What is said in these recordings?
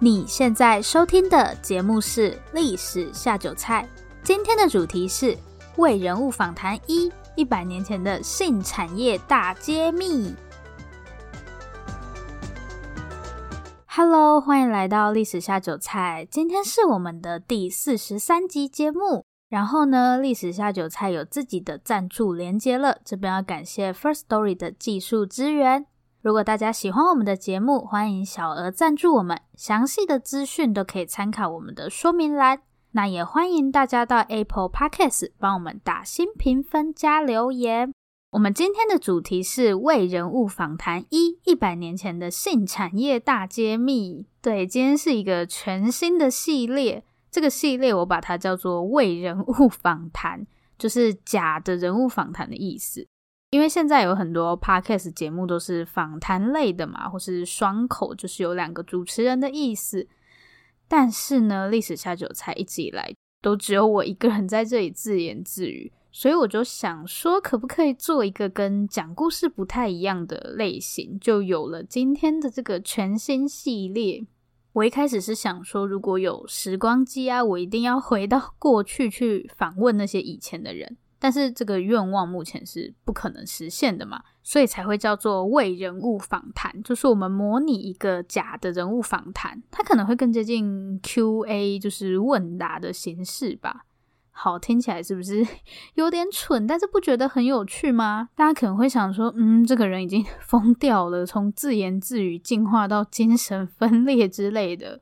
你现在收听的节目是《历史下酒菜》，今天的主题是为人物访谈一：一百年前的性产业大揭秘。Hello，欢迎来到《历史下酒菜》，今天是我们的第四十三集节目。然后呢，《历史下酒菜》有自己的赞助连接了，这边要感谢 First Story 的技术支援。如果大家喜欢我们的节目，欢迎小额赞助我们，详细的资讯都可以参考我们的说明栏。那也欢迎大家到 Apple Podcast 帮我们打新评分加留言。我们今天的主题是伪人物访谈一：一百年前的性产业大揭秘。对，今天是一个全新的系列，这个系列我把它叫做伪人物访谈，就是假的人物访谈的意思。因为现在有很多 podcast 节目都是访谈类的嘛，或是双口，就是有两个主持人的意思。但是呢，历史下酒菜一直以来都只有我一个人在这里自言自语，所以我就想说，可不可以做一个跟讲故事不太一样的类型，就有了今天的这个全新系列。我一开始是想说，如果有时光机啊，我一定要回到过去去访问那些以前的人。但是这个愿望目前是不可能实现的嘛，所以才会叫做为人物访谈，就是我们模拟一个假的人物访谈，它可能会更接近 Q&A，就是问答的形式吧。好，听起来是不是 有点蠢？但是不觉得很有趣吗？大家可能会想说，嗯，这个人已经 疯掉了，从自言自语进化到精神分裂之类的。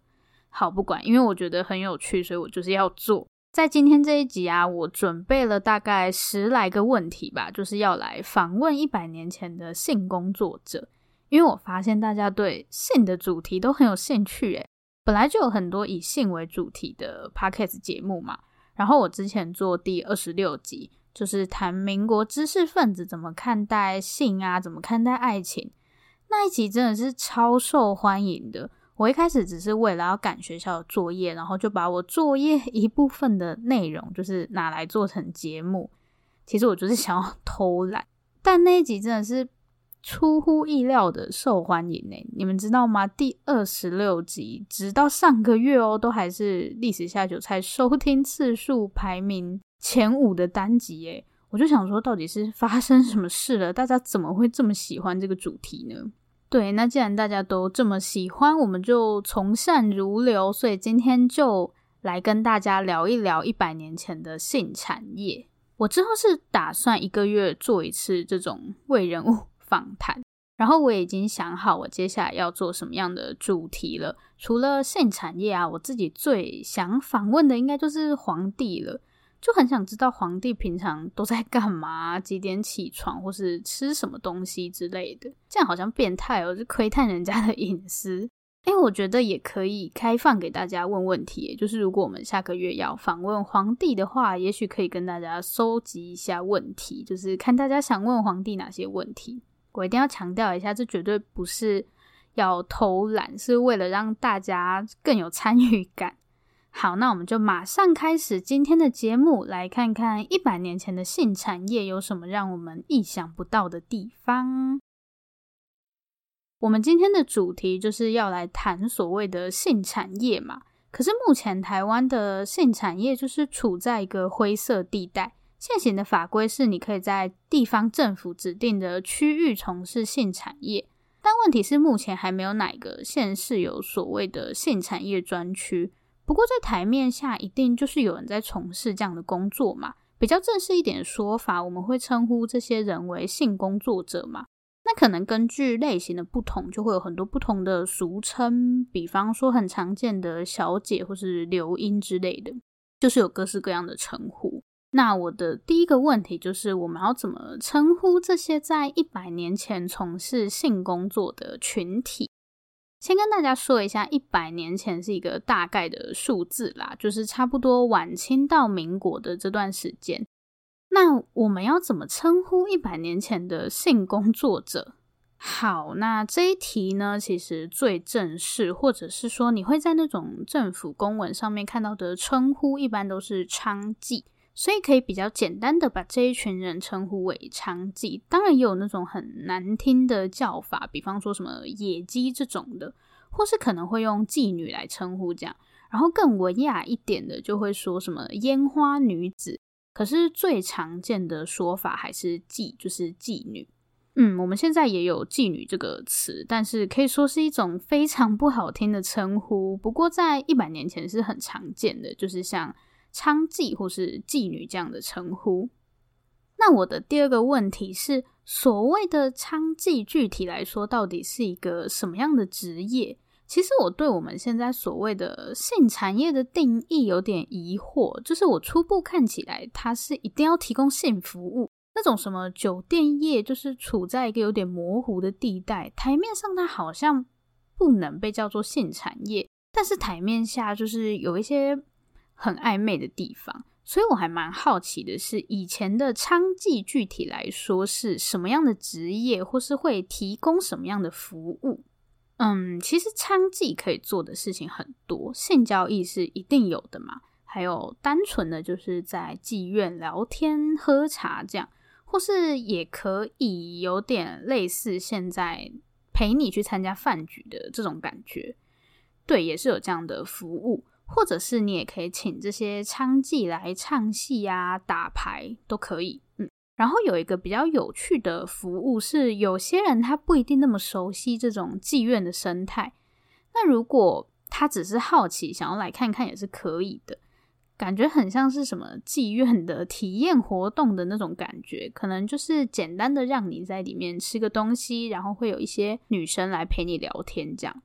好，不管，因为我觉得很有趣，所以我就是要做。在今天这一集啊，我准备了大概十来个问题吧，就是要来访问一百年前的性工作者。因为我发现大家对性的主题都很有兴趣，诶，本来就有很多以性为主题的 podcast 节目嘛。然后我之前做第二十六集，就是谈民国知识分子怎么看待性啊，怎么看待爱情，那一集真的是超受欢迎的。我一开始只是为了要赶学校的作业，然后就把我作业 一部分的内容，就是拿来做成节目。其实我就是想要偷懒，但那一集真的是出乎意料的受欢迎呢。你们知道吗？第二十六集直到上个月哦，都还是历史下酒菜收听次数排名前五的单集诶。我就想说，到底是发生什么事了？大家怎么会这么喜欢这个主题呢？对，那既然大家都这么喜欢，我们就从善如流，所以今天就来跟大家聊一聊一百年前的性产业。我之后是打算一个月做一次这种伪人物 访谈，然后我已经想好我接下来要做什么样的主题了。除了性产业啊，我自己最想访问的应该就是皇帝了。就很想知道皇帝平常都在干嘛，几点起床，或是吃什么东西之类的。这样好像变态哦，就窥探人家的隐私。诶，我觉得也可以开放给大家问问题，就是如果我们下个月要访问皇帝的话，也许可以跟大家搜集一下问题，就是看大家想问皇帝哪些问题。我一定要强调一下，这绝对不是要偷懒，是为了让大家更有参与感。好，那我们就马上开始今天的节目，来看看一百年前的性产业有什么让我们意想不到的地方。我们今天的主题就是要来谈所谓的性产业嘛。可是目前台湾的性产业就是处在一个灰色地带，现行的法规是你可以在地方政府指定的区域从事性产业，但问题是目前还没有哪个县市有所谓的性产业专区。不过，在台面下一定就是有人在从事这样的工作嘛。比较正式一点的说法，我们会称呼这些人为性工作者嘛。那可能根据类型的不同，就会有很多不同的俗称。比方说，很常见的小姐或是流莺之类的，就是有各式各样的称呼。那我的第一个问题就是，我们要怎么称呼这些在一百年前从事性工作的群体？先跟大家说一下，一百年前是一个大概的数字啦，就是差不多晚清到民国的这段时间。那我们要怎么称呼一百年前的性工作者？好，那这一题呢，其实最正式，或者是说你会在那种政府公文上面看到的称呼，一般都是娼妓，所以可以比较简单的把这一群人称呼为娼妓。当然也有那种很难听的叫法，比方说什么野鸡这种的，或是可能会用妓女来称呼这样。然后更文雅一点的，就会说什么烟花女子。可是最常见的说法还是妓，就是妓女。嗯，我们现在也有妓女这个词，但是可以说是一种非常不好听的称呼。不过在一百年前是很常见的，就是像娼妓或是妓女这样的称呼。那我的第二个问题是，所谓的娼妓，具体来说到底是一个什么样的职业？其实我对我们现在所谓的性产业的定义有点疑惑，就是我初步看起来，它是一定要提供性服务。那种什么酒店业，就是处在一个有点模糊的地带。台面上它好像不能被叫做性产业，但是台面下就是有一些很暧昧的地方。所以我还蛮好奇的是，以前的娼妓具体来说是什么样的职业，或是会提供什么样的服务？嗯，其实娼妓可以做的事情很多，性交易是一定有的嘛。还有单纯的就是在妓院聊天喝茶这样。或是也可以有点类似现在陪你去参加饭局的这种感觉，对，也是有这样的服务。或者是你也可以请这些娼妓来唱戏啊、打牌都可以。嗯，然后有一个比较有趣的服务是，有些人他不一定那么熟悉这种妓院的生态，那如果他只是好奇，想要来看看也是可以的。感觉很像是什么妓院的体验活动的那种感觉，可能就是简单的让你在里面吃个东西，然后会有一些女生来陪你聊天这样。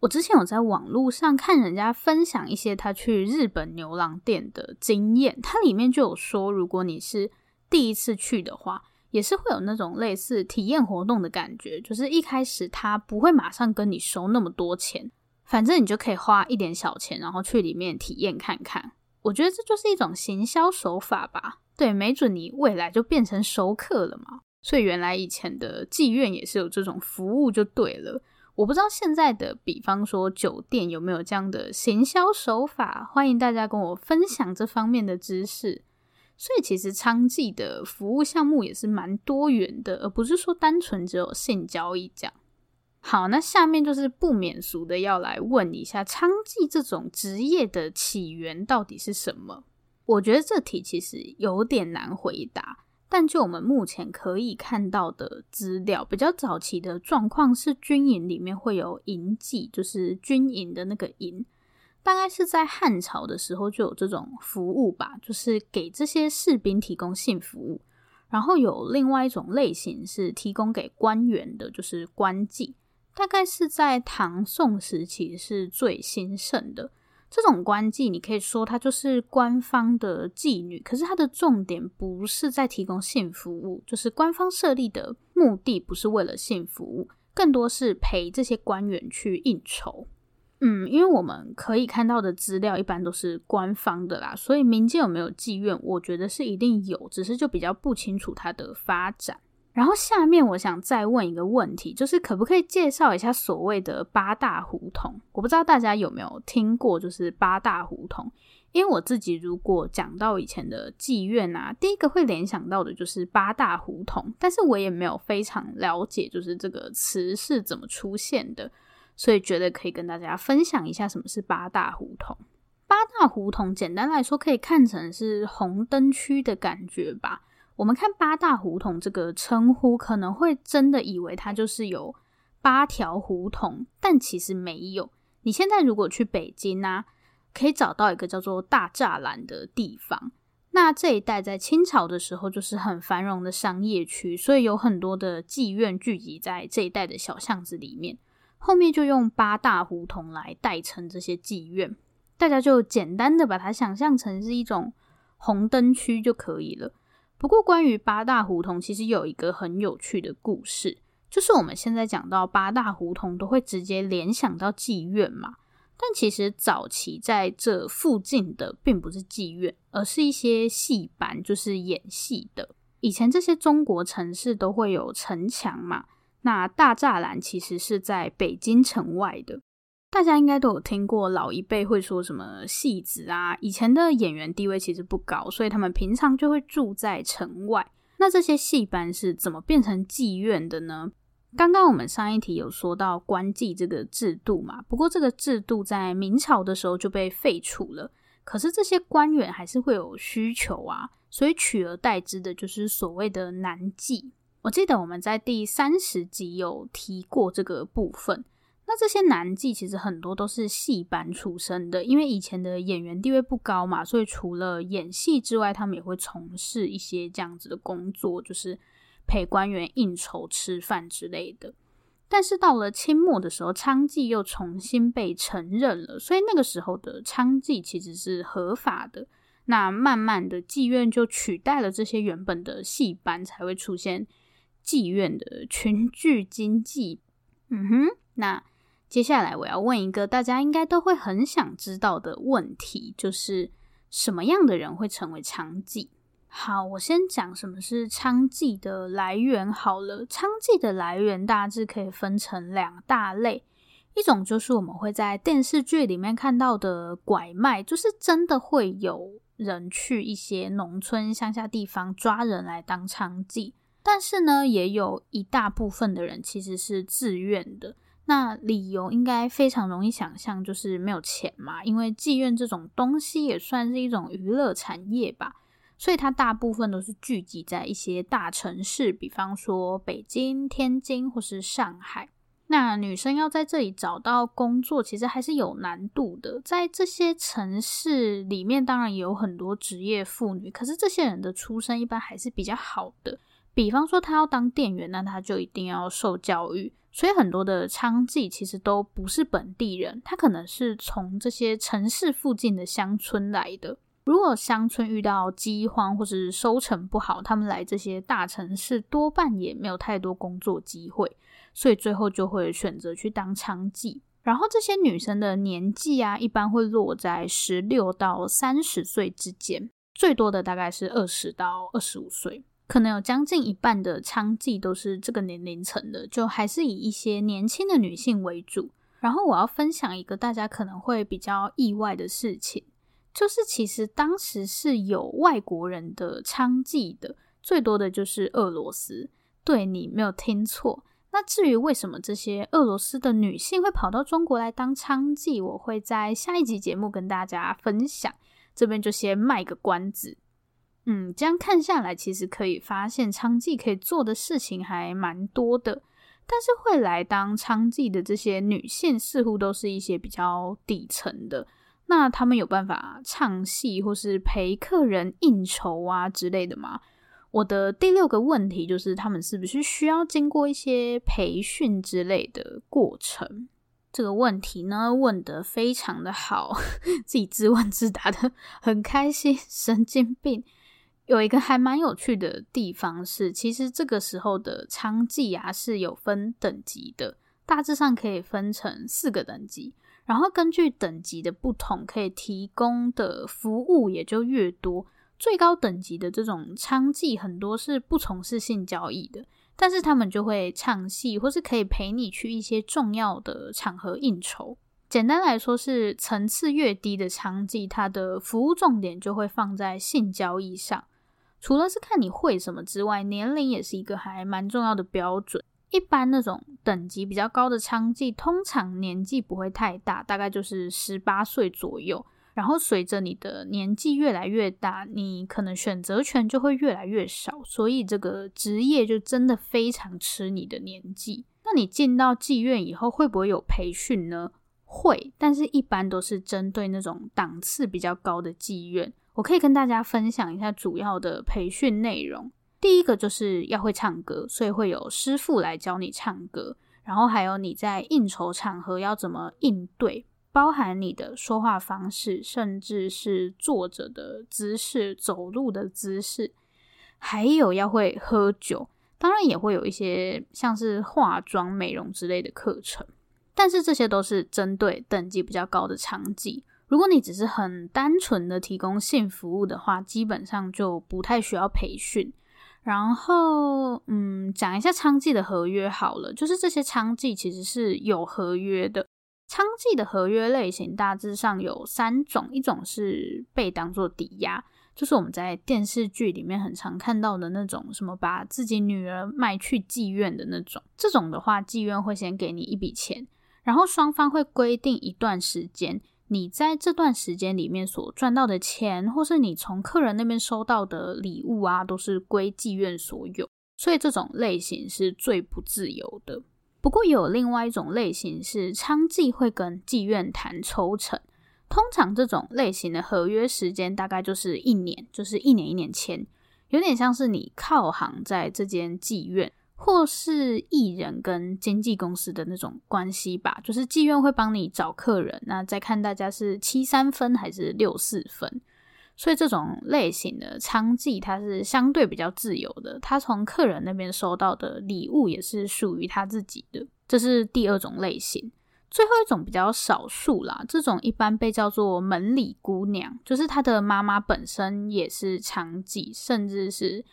我之前有在网络上看人家分享一些他去日本牛郎店的经验，它里面就有说，如果你是第一次去的话，也是会有那种类似体验活动的感觉，就是一开始他不会马上跟你收那么多钱，反正你就可以花一点小钱，然后去里面体验看看。我觉得这就是一种行销手法吧，对，没准你未来就变成熟客了嘛。所以原来以前的妓院也是有这种服务，就对了。我不知道现在的，比方说酒店有没有这样的行销手法，欢迎大家跟我分享这方面的知识。所以其实娼妓的服务项目也是蛮多元的，而不是说单纯只有性交易这样。好，那下面就是不免俗的要来问一下，娼妓这种职业的起源到底是什么？我觉得这题其实有点难回答，但就我们目前可以看到的资料，比较早期的状况是军营里面会有营妓，就是军营的那个营，大概是在汉朝的时候就有这种服务吧，就是给这些士兵提供性服务。然后有另外一种类型是提供给官员的，就是官妓。大概是在唐宋时期是最兴盛的这种官妓，你可以说它就是官方的妓女，可是它的重点不是在提供性服务，就是官方设立的目的不是为了性服务，更多是陪这些官员去应酬。嗯，因为我们可以看到的资料一般都是官方的啦，所以民间有没有妓院，我觉得是一定有，只是就比较不清楚它的发展。然后下面我想再问一个问题，就是可不可以介绍一下所谓的八大胡同？我不知道大家有没有听过，就是八大胡同。因为我自己如果讲到以前的妓院啊，第一个会联想到的就是八大胡同，但是我也没有非常了解，就是这个词是怎么出现的，所以觉得可以跟大家分享一下什么是八大胡同。八大胡同简单来说可以看成是红灯区的感觉吧。我们看八大胡同这个称呼，可能会真的以为它就是有八条胡同，但其实没有。你现在如果去北京啊，可以找到一个叫做大栅栏的地方。那这一带在清朝的时候就是很繁荣的商业区，所以有很多的妓院聚集在这一带的小巷子里面。后面就用八大胡同来代称这些妓院，大家就简单的把它想象成是一种红灯区就可以了。不过，关于八大胡同，其实有一个很有趣的故事，就是我们现在讲到八大胡同，都会直接联想到妓院嘛。但其实早期在这附近的，并不是妓院，而是一些戏班，就是演戏的。以前这些中国城市都会有城墙嘛，那大栅栏其实是在北京城外的。大家应该都有听过老一辈会说什么戏子啊，以前的演员地位其实不高，所以他们平常就会住在城外。那这些戏班是怎么变成妓院的呢？刚刚我们上一题有说到官妓这个制度嘛，不过这个制度在明朝的时候就被废除了。可是这些官员还是会有需求啊，所以取而代之的就是所谓的男妓。我记得我们在第三十集有提过这个部分。那这些男妓其实很多都是戏班出身的，因为以前的演员地位不高嘛，所以除了演戏之外，他们也会从事一些这样子的工作，就是陪官员应酬、吃饭之类的。但是到了清末的时候，娼妓又重新被承认了，所以那个时候的娼妓其实是合法的。那慢慢的，妓院就取代了这些原本的戏班，才会出现妓院的群聚经济。嗯哼，那。接下来我要问一个大家应该都会很想知道的问题，就是什么样的人会成为娼妓？好，我先讲什么是娼妓的来源好了。娼妓的来源大致可以分成两大类，一种就是我们会在电视剧里面看到的拐卖，就是真的会有人去一些农村乡下地方抓人来当娼妓，但是呢，也有一大部分的人其实是自愿的。那理由应该非常容易想象，就是没有钱嘛。因为妓院这种东西也算是一种娱乐产业吧，所以它大部分都是聚集在一些大城市，比方说北京、天津或是上海。那女生要在这里找到工作，其实还是有难度的。在这些城市里面，当然也有很多职业妇女，可是这些人的出身一般还是比较好的。比方说，她要当店员，那她就一定要受教育。所以很多的娼妓其实都不是本地人，他可能是从这些城市附近的乡村来的。如果乡村遇到饥荒或是收成不好，他们来这些大城市多半也没有太多工作机会，所以最后就会选择去当娼妓。然后这些女生的年纪啊，一般会落在十六到三十岁之间，最多的大概是二十到二十五岁。可能有将近一半的娼妓都是这个年龄层的，就还是以一些年轻的女性为主。然后我要分享一个大家可能会比较意外的事情，就是其实当时是有外国人的娼妓的，最多的就是俄罗斯。对，你没有听错。那至于为什么这些俄罗斯的女性会跑到中国来当娼妓，我会在下一集节目跟大家分享。这边就先卖个关子。嗯，这样看下来，其实可以发现娼妓可以做的事情还蛮多的。但是会来当娼妓的这些女性，似乎都是一些比较底层的。那她们有办法唱戏或是陪客人应酬啊之类的吗？我的第六个问题就是，她们是不是需要经过一些培训之类的过程？这个问题呢，问得非常的好，自己自问自答的很开心，神经病。有一个还蛮有趣的地方是，其实这个时候的娼妓啊是有分等级的，大致上可以分成四个等级，然后根据等级的不同，可以提供的服务也就越多。最高等级的这种娼妓很多是不从事性交易的，但是他们就会唱戏，或是可以陪你去一些重要的场合应酬。简单来说，是层次越低的娼妓，它的服务重点就会放在性交易上。除了是看你会什么之外，年龄也是一个还蛮重要的标准。一般那种等级比较高的娼妓，通常年纪不会太大，大概就是十八岁左右。然后随着你的年纪越来越大，你可能选择权就会越来越少，所以这个职业就真的非常吃你的年纪。那你进到妓院以后，会不会有培训呢？会，但是一般都是针对那种档次比较高的妓院。我可以跟大家分享一下主要的培训内容。第一个就是要会唱歌，所以会有师傅来教你唱歌。然后还有你在应酬场合要怎么应对，包含你的说话方式，甚至是坐着的姿势、走路的姿势，还有要会喝酒。当然也会有一些像是化妆、美容之类的课程，但是这些都是针对等级比较高的场景。如果你只是很单纯的提供性服务的话，基本上就不太需要培训。然后，嗯，讲一下娼妓的合约好了，就是这些娼妓其实是有合约的。娼妓的合约类型大致上有三种，一种是被当做抵押，就是我们在电视剧里面很常看到的那种，什么把自己女儿卖去妓院的那种。这种的话，妓院会先给你一笔钱，然后双方会规定一段时间，你在这段时间里面所赚到的钱，或是你从客人那边收到的礼物啊，都是归妓院所有。所以这种类型是最不自由的。不过有另外一种类型是娼妓会跟妓院谈抽成，通常这种类型的合约时间大概就是一年，就是一年一年签，有点像是你靠行在这间妓院，或是艺人跟经纪公司的那种关系吧，就是妓院会帮你找客人，那再看大家是七三分还是六四分。所以这种类型的娼妓，它是相对比较自由的。他从客人那边收到的礼物也是属于他自己的。这是第二种类型。最后一种比较少数啦，这种一般被叫做门里姑娘，就是她的妈妈本身也是娼妓，甚至是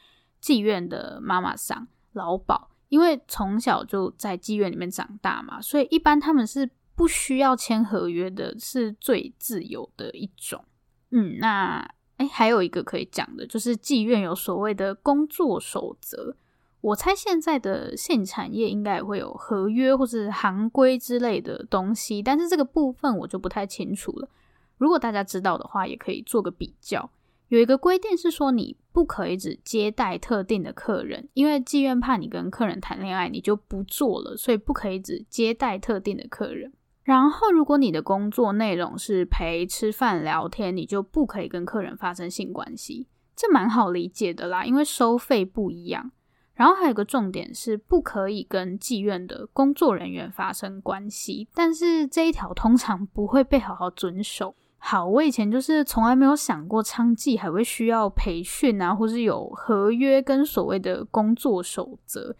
妓院的妈妈桑老鴇。因为从小就在妓院里面长大嘛，所以一般他们是不需要签合约的，是最自由的一种。嗯，那诶，还有一个可以讲的，就是妓院有所谓的工作守则。我猜现在的性产业应该也会有合约或是行规之类的东西，但是这个部分我就不太清楚了。如果大家知道的话，也可以做个比较。有一个规定是说，你不可以只接待特定的客人，因为妓院怕你跟客人谈恋爱，你就不做了，所以不可以只接待特定的客人。然后，如果你的工作内容是陪吃饭聊天，你就不可以跟客人发生性关系，这蛮好理解的啦，因为收费不一样。然后还有个重点是，不可以跟妓院的工作人员发生关系，但是这一条通常不会被好好遵守。好，我以前就是从来没有想过娼妓还会需要培训啊，或是有合约跟所谓的工作守则，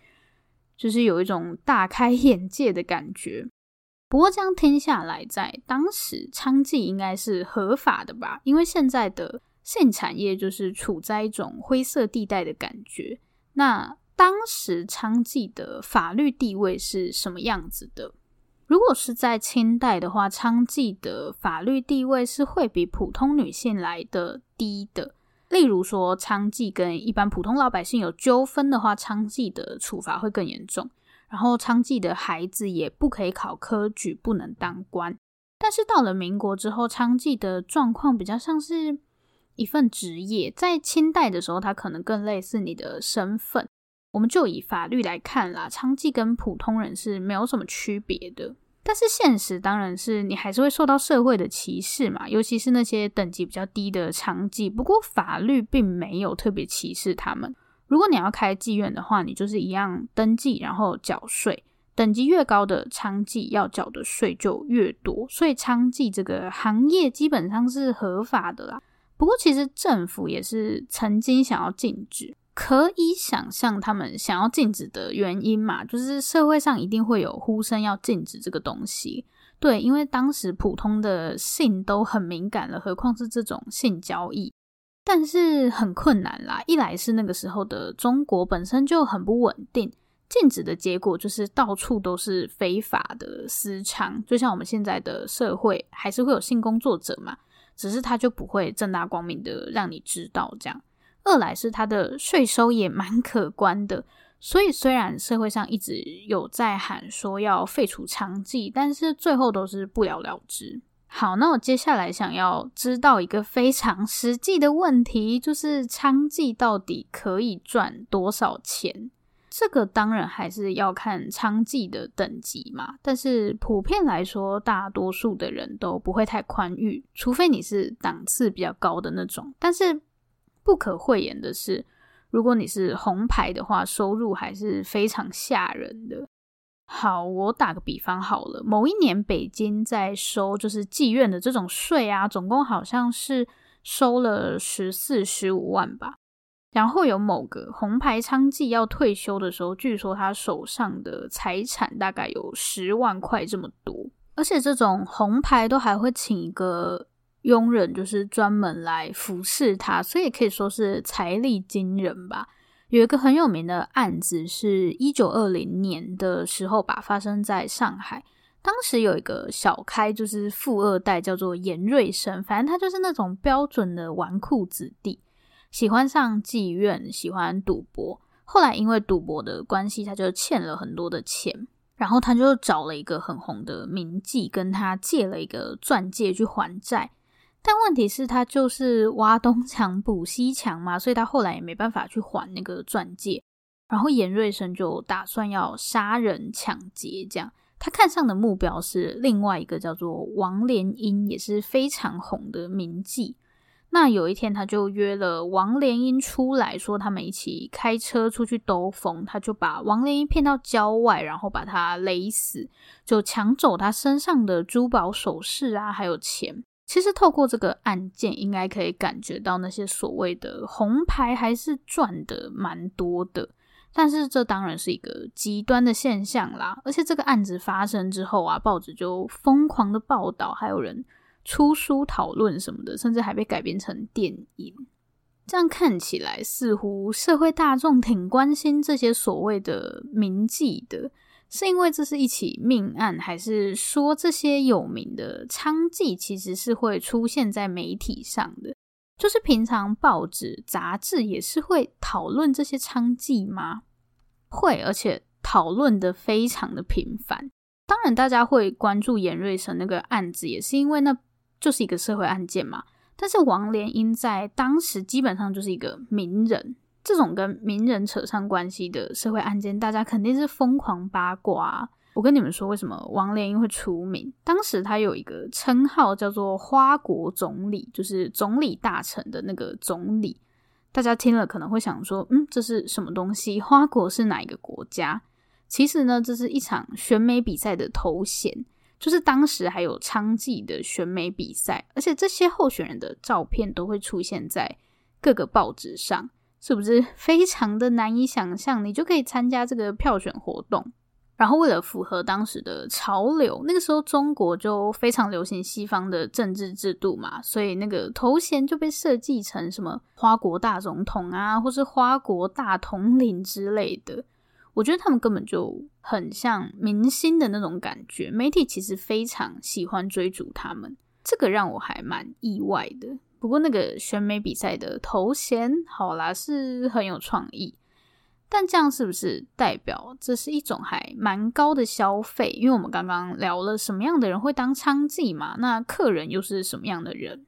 就是有一种大开眼界的感觉。不过这样听下来，在当时娼妓应该是合法的吧？因为现在的性产业就是处在一种灰色地带的感觉。那当时娼妓的法律地位是什么样子的？如果是在清代的话，娼妓的法律地位是会比普通女性来的低的。例如说，娼妓跟一般普通老百姓有纠纷的话，娼妓的处罚会更严重。然后，娼妓的孩子也不可以考科举，不能当官。但是到了民国之后，娼妓的状况比较像是一份职业。在清代的时候，它可能更类似你的身份。我们就以法律来看啦，娼妓跟普通人是没有什么区别的。但是现实当然是你还是会受到社会的歧视嘛，尤其是那些等级比较低的娼妓。不过法律并没有特别歧视他们。如果你要开妓院的话，你就是一样登记，然后缴税。等级越高的娼妓要缴的税就越多，所以娼妓这个行业基本上是合法的啦。不过，其实政府也是曾经想要禁止，可以想象他们想要禁止的原因嘛，就是社会上一定会有呼声要禁止这个东西。对，因为当时普通的性都很敏感了，何况是这种性交易。但是很困难啦，一来是那个时候的中国本身就很不稳定，禁止的结果就是到处都是非法的私娼，就像我们现在的社会还是会有性工作者嘛，只是他就不会正大光明的让你知道这样。二来是它的税收也蛮可观的，所以虽然社会上一直有在喊说要废除娼妓，但是最后都是不了了之。好，那我接下来想要知道一个非常实际的问题，就是娼妓到底可以赚多少钱？这个当然还是要看娼妓的等级嘛。但是普遍来说，大多数的人都不会太宽裕，除非你是档次比较高的那种。但是不可讳言的是，如果你是红牌的话，收入还是非常吓人的。好，我打个比方好了，某一年北京在收就是妓院的这种税啊，总共好像是收了十四十五万吧。然后有某个红牌娼妓要退休的时候，据说他手上的财产大概有十万块这么多，而且这种红牌都还会请一个佣人，就是专门来服侍他，所以可以说是财力惊人吧。有一个很有名的案子，是一九二零年的时候吧，发生在上海。当时有一个小开，就是富二代，叫做严瑞生。反正他就是那种标准的纨绔子弟，喜欢上妓院，喜欢赌博。后来因为赌博的关系，他就欠了很多的钱，然后他就找了一个很红的名妓，跟他借了一个钻戒去还债。但问题是，他就是挖东墙补西墙嘛，所以他后来也没办法去还那个钻戒。然后严瑞生就打算要杀人抢劫，这样。他看上的目标是另外一个叫做王莲英，也是非常红的名妓。那有一天，他就约了王莲英出来说，他们一起开车出去兜风。他就把王莲英骗到郊外，然后把他勒死，就抢走他身上的珠宝首饰啊，还有钱。其实透过这个案件，应该可以感觉到那些所谓的红牌还是赚的蛮多的。但是这当然是一个极端的现象啦，而且这个案子发生之后啊，报纸就疯狂的报道，还有人出书讨论什么的，甚至还被改编成电影。这样看起来，似乎社会大众挺关心这些所谓的名妓的，是因为这是一起命案，还是说这些有名的娼妓其实是会出现在媒体上的？就是平常报纸、杂志也是会讨论这些娼妓吗？会，而且讨论的非常的频繁。当然，大家会关注严瑞生那个案子，也是因为那就是一个社会案件嘛。但是王莲英在当时基本上就是一个名人，这种跟名人扯上关系的社会案件，大家肯定是疯狂八卦。我跟你们说，为什么王莲英会出名？当时他有一个称号叫做“花国总理”，就是总理大臣的那个总理。大家听了可能会想说：“嗯，这是什么东西？花国是哪一个国家？”其实呢，这是一场选美比赛的头衔，就是当时还有娼妓的选美比赛，而且这些候选人的照片都会出现在各个报纸上，是不是非常的难以想象？你就可以参加这个票选活动。然后为了符合当时的潮流，那个时候中国就非常流行西方的政治制度嘛，所以那个头衔就被设计成什么花国大总统啊，或是花国大统领之类的。我觉得他们根本就很像明星的那种感觉，媒体其实非常喜欢追逐他们，这个让我还蛮意外的。不过那个选美比赛的头衔，好啦，是很有创意。但这样是不是代表这是一种还蛮高的消费？因为我们刚刚聊了什么样的人会当娼妓嘛，那客人又是什么样的人？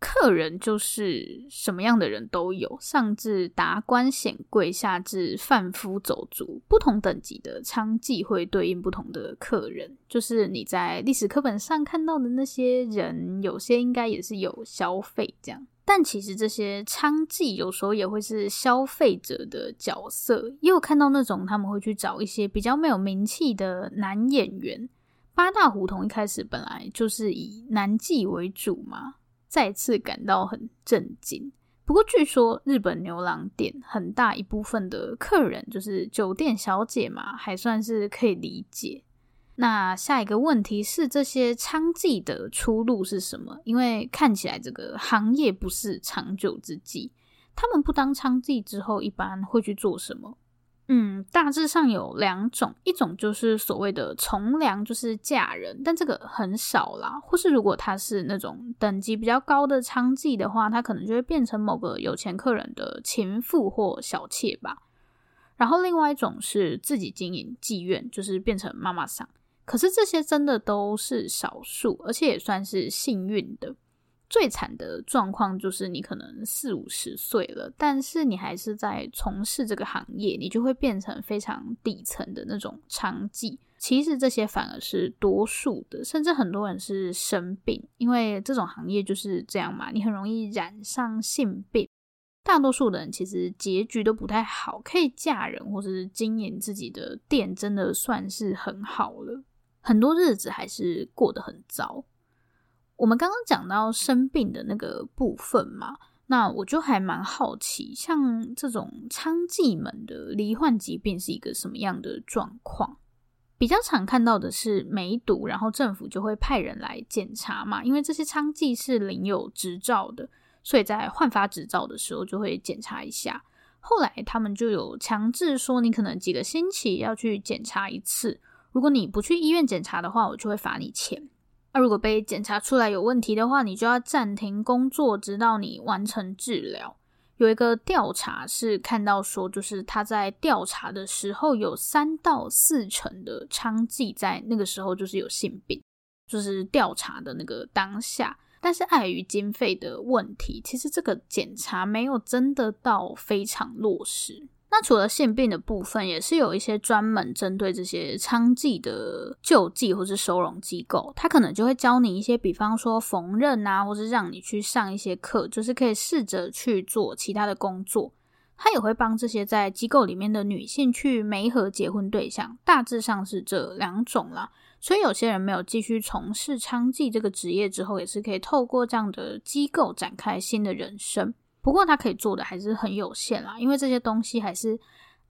客人就是什么样的人都有，上至达官显贵，下至贩夫走卒，不同等级的娼妓会对应不同的客人。就是你在历史课本上看到的那些人，有些应该也是有消费这样。但其实这些娼妓有时候也会是消费者的角色，也有看到那种他们会去找一些比较没有名气的男演员。八大胡同一开始本来就是以男妓为主嘛，再次感到很震惊。不过据说日本牛郎店很大一部分的客人就是酒店小姐嘛，还算是可以理解。那下一个问题是，这些娼妓的出路是什么？因为看起来这个行业不是长久之计。他们不当娼妓之后，一般会去做什么？嗯，大致上有两种，一种就是所谓的从良，就是嫁人，但这个很少啦。或是如果他是那种等级比较高的娼妓的话，他可能就会变成某个有钱客人的情妇或小妾吧。然后另外一种是自己经营妓院，就是变成妈妈桑。可是这些真的都是少数，而且也算是幸运的。最惨的状况就是你可能四五十岁了，但是你还是在从事这个行业，你就会变成非常底层的那种娼妓。其实这些反而是多数的，甚至很多人是生病，因为这种行业就是这样嘛，你很容易染上性病。大多数的人其实结局都不太好，可以嫁人或者是经营自己的店，真的算是很好了。很多日子还是过得很糟。我们刚刚讲到生病的那个部分嘛，那我就还蛮好奇，像这种娼妓们的罹患疾病是一个什么样的状况？比较常看到的是梅毒，然后政府就会派人来检查嘛，因为这些娼妓是领有执照的，所以在换发执照的时候就会检查一下。后来他们就有强制说，你可能几个星期要去检查一次。如果你不去医院检查的话，我就会罚你钱。那、如果被检查出来有问题的话，你就要暂停工作，直到你完成治疗。有一个调查是看到说，就是他在调查的时候，有三到四成的娼妓在那个时候就是有性病，就是调查的那个当下。但是碍于经费的问题，其实这个检查没有真的到非常落实。那除了性病的部分，也是有一些专门针对这些娼妓的救济或是收容机构，他可能就会教你一些，比方说缝纫啊，或是让你去上一些课，就是可以试着去做其他的工作。他也会帮这些在机构里面的女性去媒合结婚对象，大致上是这两种啦。所以有些人没有继续从事娼妓这个职业之后，也是可以透过这样的机构展开新的人生。不过他可以做的还是很有限啦，因为这些东西还是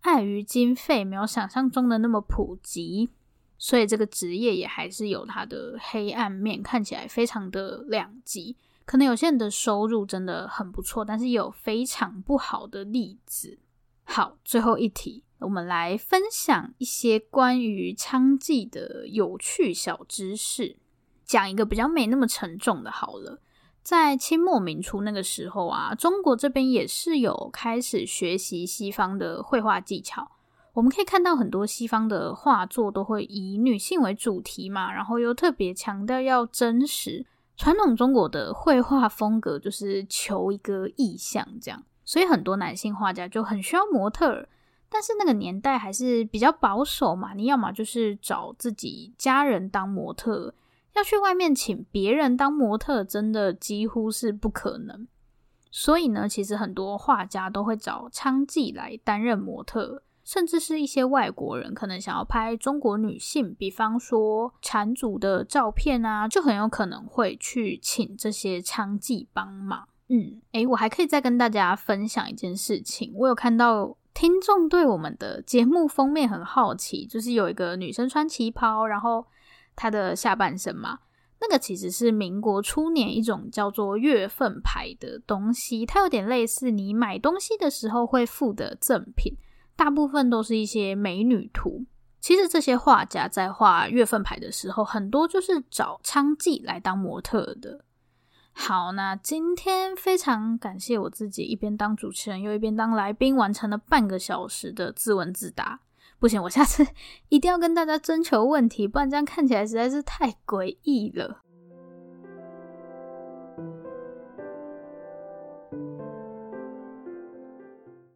碍于经费，没有想象中的那么普及，所以这个职业也还是有它的黑暗面，看起来非常的两极。可能有些人的收入真的很不错，但是也有非常不好的例子。好，最后一题，我们来分享一些关于娼妓的有趣小知识，讲一个比较没那么沉重的，好了。在清末民初那个时候啊，中国这边也是有开始学习西方的绘画技巧。我们可以看到很多西方的画作都会以女性为主题嘛，然后又特别强调要真实。传统中国的绘画风格就是求一个意象这样，所以很多男性画家就很需要模特儿。但是那个年代还是比较保守嘛，你要么就是找自己家人当模特。要去外面请别人当模特，真的几乎是不可能。所以呢，其实很多画家都会找娼妓来担任模特，甚至是一些外国人可能想要拍中国女性，比方说缠足的照片啊，就很有可能会去请这些娼妓帮忙。嗯，诶，我还可以再跟大家分享一件事情，我有看到听众对我们的节目封面很好奇，就是有一个女生穿旗袍，然后。他的下半身嘛，那个其实是民国初年一种叫做月份牌的东西，它有点类似你买东西的时候会附的赠品，大部分都是一些美女图。其实这些画家在画月份牌的时候，很多就是找娼妓来当模特的。好，那今天非常感谢我自己一边当主持人又一边当来宾，完成了半个小时的自问自答。不行，我下次 一定要跟大家征求问题，不然这样看起来实在是太诡异了。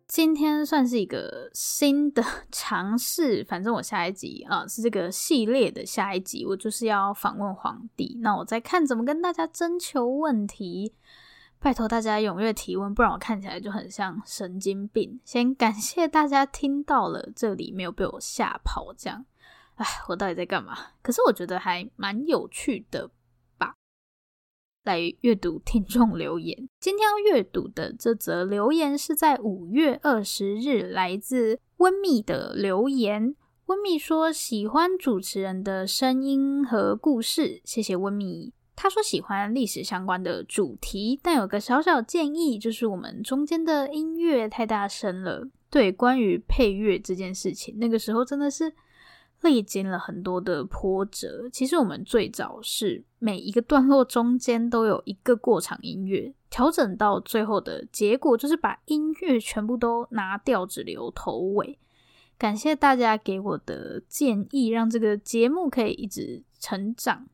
今天算是一个新的 尝试，反正我下一集啊是这个系列的下一集，我就是要访问皇帝，那我再看怎么跟大家征求问题。拜托大家踊跃提问，不然我看起来就很像神经病。先感谢大家听到了这里，没有被我吓跑。这样，哎，我到底在干嘛？可是我觉得还蛮有趣的吧。来阅读听众留言，今天要阅读的这则留言是在五月二十日，来自温密的留言。温密说喜欢主持人的声音和故事，谢谢温密。他说喜欢历史相关的主题，但有个小小建议，就是我们中间的音乐太大声了。对，关于配乐这件事情，那个时候真的是历经了很多的波折。其实我们最早是每一个段落中间都有一个过场音乐，调整到最后的结果就是把音乐全部都拿掉，只留头尾。感谢大家给我的建议，让这个节目可以一直成长。